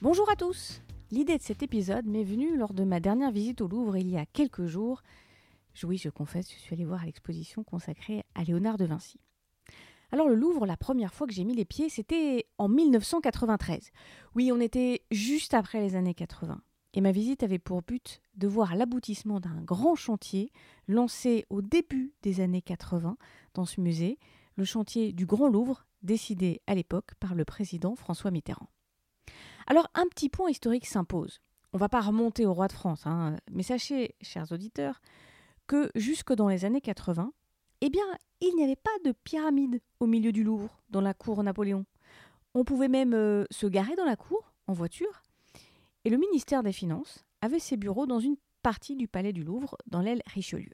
Bonjour à tous L'idée de cet épisode m'est venue lors de ma dernière visite au Louvre il y a quelques jours. Oui, je confesse, je suis allée voir l'exposition consacrée à Léonard de Vinci. Alors le Louvre, la première fois que j'ai mis les pieds, c'était en 1993. Oui, on était juste après les années 80. Et ma visite avait pour but de voir l'aboutissement d'un grand chantier lancé au début des années 80 dans ce musée, le chantier du Grand Louvre, décidé à l'époque par le président François Mitterrand. Alors un petit point historique s'impose. On ne va pas remonter au roi de France, hein, mais sachez, chers auditeurs, que jusque dans les années 80, eh bien, il n'y avait pas de pyramide au milieu du Louvre, dans la cour Napoléon. On pouvait même euh, se garer dans la cour, en voiture, et le ministère des Finances avait ses bureaux dans une partie du palais du Louvre, dans l'aile Richelieu.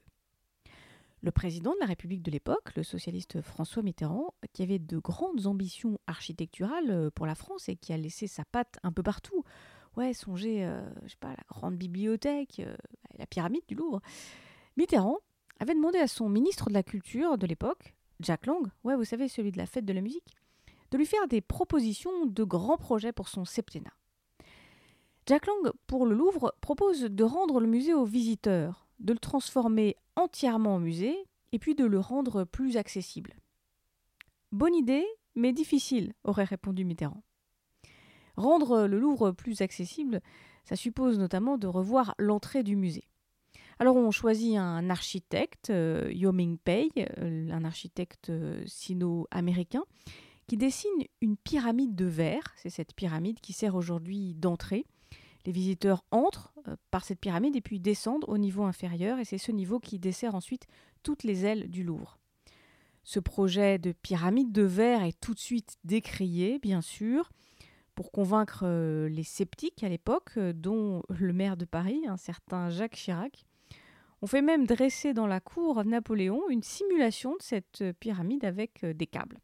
Le président de la République de l'époque, le socialiste François Mitterrand, qui avait de grandes ambitions architecturales euh, pour la France et qui a laissé sa patte un peu partout. Ouais, songez, euh, je sais pas, la grande bibliothèque, euh, la pyramide du Louvre. Mitterrand avait demandé à son ministre de la Culture de l'époque, Jack Lang, ouais, vous savez, celui de la fête de la musique, de lui faire des propositions de grands projets pour son septennat. Jack Lang, pour le Louvre, propose de rendre le musée aux visiteurs, de le transformer entièrement en musée et puis de le rendre plus accessible. Bonne idée, mais difficile, aurait répondu Mitterrand. Rendre le Louvre plus accessible, ça suppose notamment de revoir l'entrée du musée. Alors on choisit un architecte, euh, Yo-Ming Pei, euh, un architecte euh, sino-américain, qui dessine une pyramide de verre. C'est cette pyramide qui sert aujourd'hui d'entrée. Les visiteurs entrent euh, par cette pyramide et puis descendent au niveau inférieur et c'est ce niveau qui dessert ensuite toutes les ailes du Louvre. Ce projet de pyramide de verre est tout de suite décrié, bien sûr, pour convaincre euh, les sceptiques à l'époque, euh, dont le maire de Paris, un certain Jacques Chirac. On fait même dresser dans la cour Napoléon une simulation de cette pyramide avec des câbles.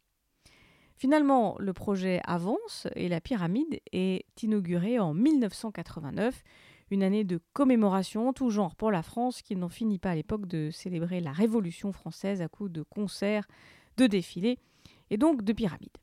Finalement, le projet avance et la pyramide est inaugurée en 1989, une année de commémoration tout genre pour la France qui n'en finit pas à l'époque de célébrer la Révolution française à coups de concerts, de défilés et donc de pyramides.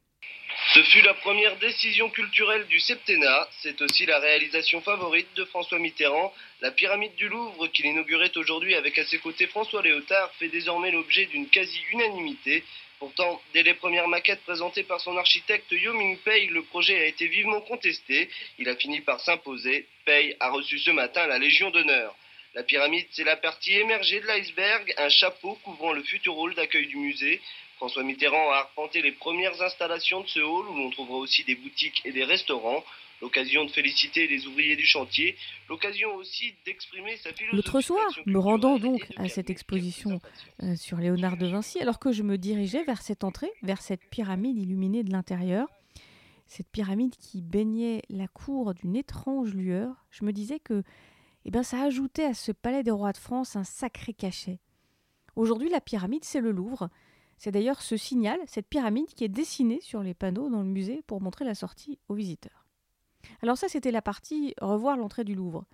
Ce fut la première décision culturelle du septennat. C'est aussi la réalisation favorite de François Mitterrand. La pyramide du Louvre, qu'il inaugurait aujourd'hui avec à ses côtés François Léotard, fait désormais l'objet d'une quasi-unanimité. Pourtant, dès les premières maquettes présentées par son architecte Yo Ming Pei, le projet a été vivement contesté. Il a fini par s'imposer. Pei a reçu ce matin la Légion d'honneur. La pyramide, c'est la partie émergée de l'iceberg, un chapeau couvrant le futur hall d'accueil du musée. François Mitterrand a arpenté les premières installations de ce hall où l'on trouvera aussi des boutiques et des restaurants l'occasion de féliciter les ouvriers du chantier, l'occasion aussi d'exprimer sa philosophie. L'autre soir, me rendant donc à cette exposition euh, sur Léonard de Vinci, alors que je me dirigeais vers cette entrée, vers cette pyramide illuminée de l'intérieur, cette pyramide qui baignait la cour d'une étrange lueur, je me disais que eh ben, ça ajoutait à ce palais des rois de France un sacré cachet. Aujourd'hui, la pyramide, c'est le Louvre. C'est d'ailleurs ce signal, cette pyramide, qui est dessinée sur les panneaux dans le musée pour montrer la sortie aux visiteurs. Alors ça, c'était la partie revoir l'entrée du Louvre.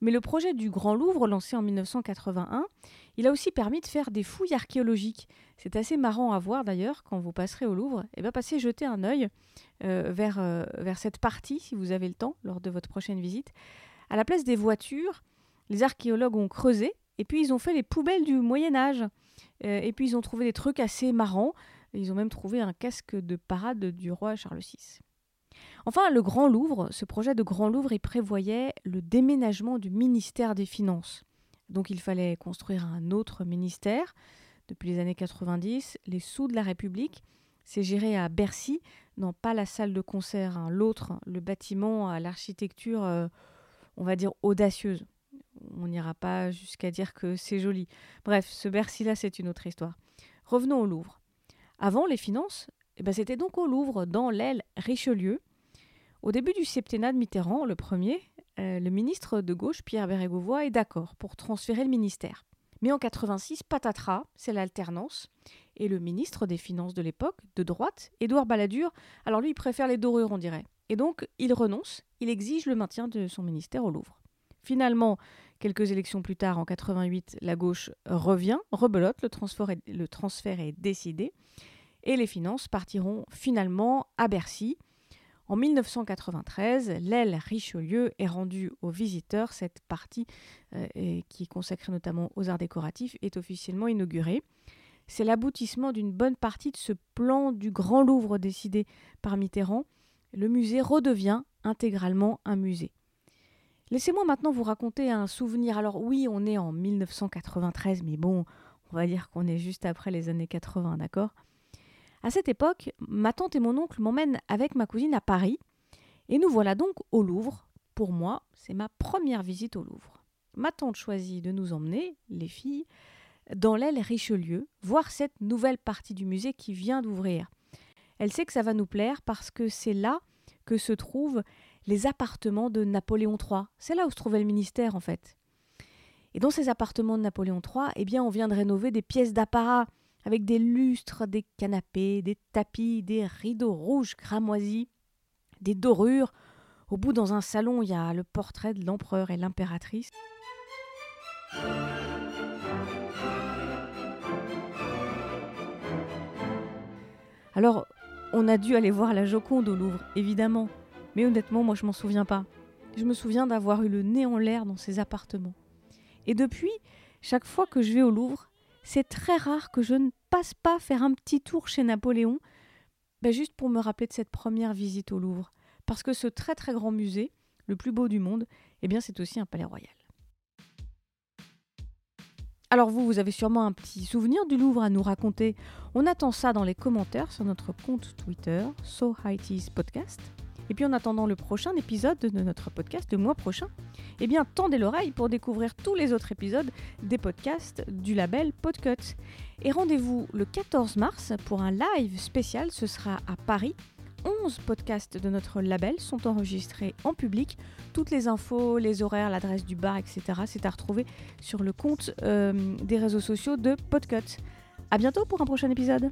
Mais le projet du Grand Louvre, lancé en 1981, il a aussi permis de faire des fouilles archéologiques. C'est assez marrant à voir d'ailleurs quand vous passerez au Louvre. Et eh bien passez jeter un œil euh, vers, euh, vers cette partie, si vous avez le temps, lors de votre prochaine visite. À la place des voitures, les archéologues ont creusé et puis ils ont fait les poubelles du Moyen Âge. Euh, et puis ils ont trouvé des trucs assez marrants. Ils ont même trouvé un casque de parade du roi Charles VI. Enfin, le Grand Louvre, ce projet de Grand Louvre, il prévoyait le déménagement du ministère des Finances. Donc il fallait construire un autre ministère. Depuis les années 90, les sous de la République, c'est géré à Bercy, non pas la salle de concert, hein, l'autre, le bâtiment à l'architecture, euh, on va dire, audacieuse. On n'ira pas jusqu'à dire que c'est joli. Bref, ce Bercy-là, c'est une autre histoire. Revenons au Louvre. Avant, les finances, eh ben, c'était donc au Louvre, dans l'aile Richelieu. Au début du septennat de Mitterrand, le premier, euh, le ministre de gauche, Pierre Bérégovoy, est d'accord pour transférer le ministère. Mais en 86, patatras, c'est l'alternance. Et le ministre des Finances de l'époque, de droite, Édouard Balladur, alors lui, il préfère les dorures, on dirait. Et donc, il renonce, il exige le maintien de son ministère au Louvre. Finalement, quelques élections plus tard, en 88, la gauche revient, rebelote, le transfert est décidé et les finances partiront finalement à Bercy. En 1993, l'aile Richelieu est rendue aux visiteurs. Cette partie, euh, qui est consacrée notamment aux arts décoratifs, est officiellement inaugurée. C'est l'aboutissement d'une bonne partie de ce plan du Grand Louvre décidé par Mitterrand. Le musée redevient intégralement un musée. Laissez-moi maintenant vous raconter un souvenir. Alors oui, on est en 1993, mais bon, on va dire qu'on est juste après les années 80, d'accord? À cette époque, ma tante et mon oncle m'emmènent avec ma cousine à Paris, et nous voilà donc au Louvre. Pour moi, c'est ma première visite au Louvre. Ma tante choisit de nous emmener, les filles, dans l'aile Richelieu, voir cette nouvelle partie du musée qui vient d'ouvrir. Elle sait que ça va nous plaire parce que c'est là que se trouvent les appartements de Napoléon III. C'est là où se trouvait le ministère en fait. Et dans ces appartements de Napoléon III, eh bien, on vient de rénover des pièces d'apparat avec des lustres, des canapés, des tapis, des rideaux rouges cramoisis, des dorures. Au bout, dans un salon, il y a le portrait de l'empereur et l'impératrice. Alors, on a dû aller voir la Joconde au Louvre, évidemment. Mais honnêtement, moi, je m'en souviens pas. Je me souviens d'avoir eu le nez en l'air dans ces appartements. Et depuis, chaque fois que je vais au Louvre, c'est très rare que je ne passe pas faire un petit tour chez Napoléon, ben juste pour me rappeler de cette première visite au Louvre. Parce que ce très très grand musée, le plus beau du monde, eh bien c'est aussi un palais royal. Alors vous, vous avez sûrement un petit souvenir du Louvre à nous raconter. On attend ça dans les commentaires sur notre compte Twitter, So Podcast. Et puis en attendant le prochain épisode de notre podcast le mois prochain, eh bien tendez l'oreille pour découvrir tous les autres épisodes des podcasts du label Podcut. Et rendez-vous le 14 mars pour un live spécial, ce sera à Paris. 11 podcasts de notre label sont enregistrés en public. Toutes les infos, les horaires, l'adresse du bar, etc. c'est à retrouver sur le compte euh, des réseaux sociaux de Podcut. A bientôt pour un prochain épisode